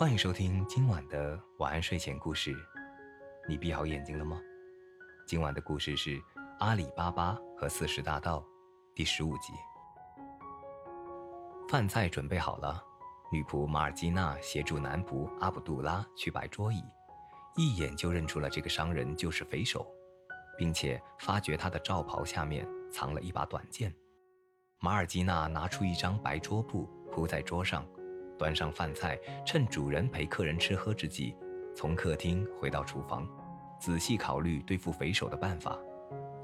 欢迎收听今晚的晚安睡前故事。你闭好眼睛了吗？今晚的故事是《阿里巴巴和四十大盗》第十五集。饭菜准备好了，女仆马尔基娜协助男仆阿卜杜拉去摆桌椅，一眼就认出了这个商人就是匪首，并且发觉他的罩袍下面藏了一把短剑。马尔基娜拿出一张白桌布铺在桌上。端上饭菜，趁主人陪客人吃喝之际，从客厅回到厨房，仔细考虑对付匪首的办法。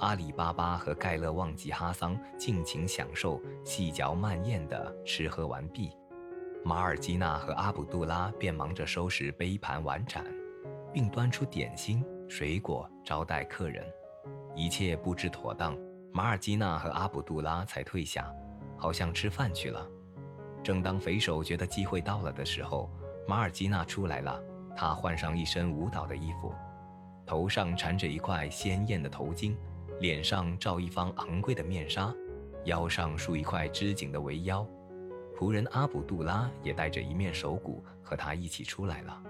阿里巴巴和盖勒旺吉哈桑尽情享受细嚼慢咽的吃喝完毕，马尔基娜和阿卜杜拉便忙着收拾杯盘碗盏，并端出点心、水果招待客人。一切布置妥当，马尔基娜和阿卜杜拉才退下，好像吃饭去了。正当匪首觉得机会到了的时候，马尔基娜出来了。她换上一身舞蹈的衣服，头上缠着一块鲜艳的头巾，脸上罩一方昂贵的面纱，腰上束一块织锦的围腰。仆人阿卜杜拉也带着一面手鼓和她一起出来了。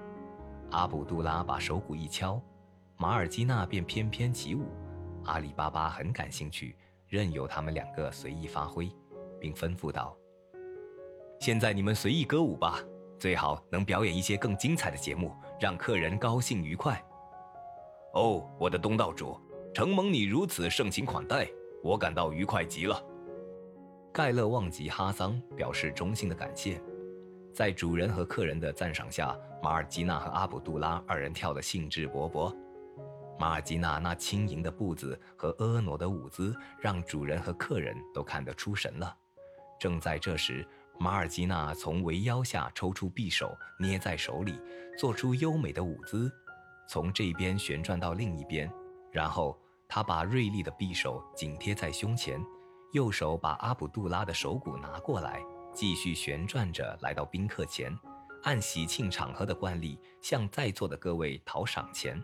阿卜杜拉把手鼓一敲，马尔基娜便翩翩起舞。阿里巴巴很感兴趣，任由他们两个随意发挥，并吩咐道。现在你们随意歌舞吧，最好能表演一些更精彩的节目，让客人高兴愉快。哦，我的东道主，承蒙你如此盛情款待，我感到愉快极了。盖勒旺吉哈桑表示衷心的感谢。在主人和客人的赞赏下，马尔基娜和阿卜杜拉二人跳得兴致勃勃。马尔基娜那轻盈的步子和婀娜的舞姿，让主人和客人都看得出神了。正在这时，马尔基娜从围腰下抽出匕首，捏在手里，做出优美的舞姿，从这边旋转到另一边，然后她把锐利的匕首紧贴在胸前，右手把阿卜杜拉的手鼓拿过来，继续旋转着来到宾客前，按喜庆场合的惯例向在座的各位讨赏钱。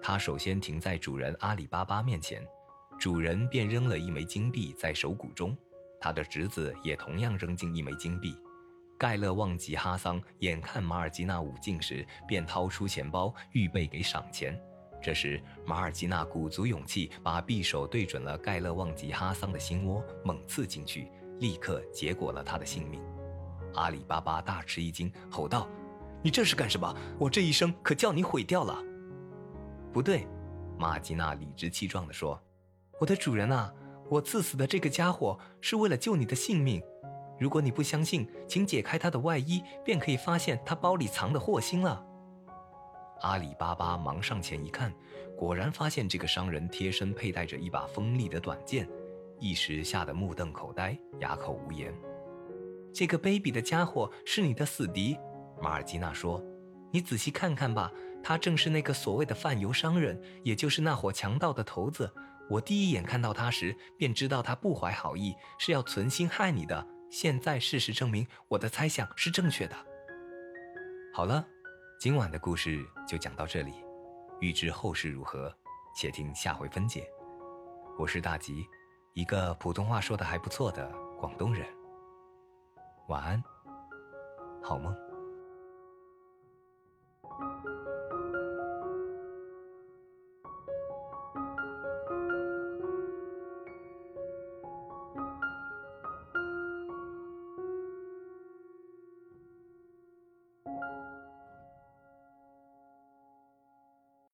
他首先停在主人阿里巴巴面前，主人便扔了一枚金币在手鼓中。他的侄子也同样扔进一枚金币，盖勒旺吉哈桑眼看马尔基娜舞尽时，便掏出钱包预备给赏钱。这时，马尔基娜鼓足勇气，把匕首对准了盖勒旺吉哈桑的心窝，猛刺进去，立刻结果了他的性命。阿里巴巴大吃一惊，吼道：“你这是干什么？我这一生可叫你毁掉了！”不对，马尔基娜理直气壮地说：“我的主人啊！”我刺死的这个家伙是为了救你的性命。如果你不相信，请解开他的外衣，便可以发现他包里藏的祸心了。阿里巴巴忙上前一看，果然发现这个商人贴身佩戴着一把锋利的短剑，一时吓得目瞪口呆，哑口无言。这个卑鄙的家伙是你的死敌，马尔基娜说：“你仔细看看吧，他正是那个所谓的贩油商人，也就是那伙强盗的头子。”我第一眼看到他时，便知道他不怀好意，是要存心害你的。现在事实证明，我的猜想是正确的。好了，今晚的故事就讲到这里。欲知后事如何，且听下回分解。我是大吉，一个普通话说的还不错的广东人。晚安，好梦。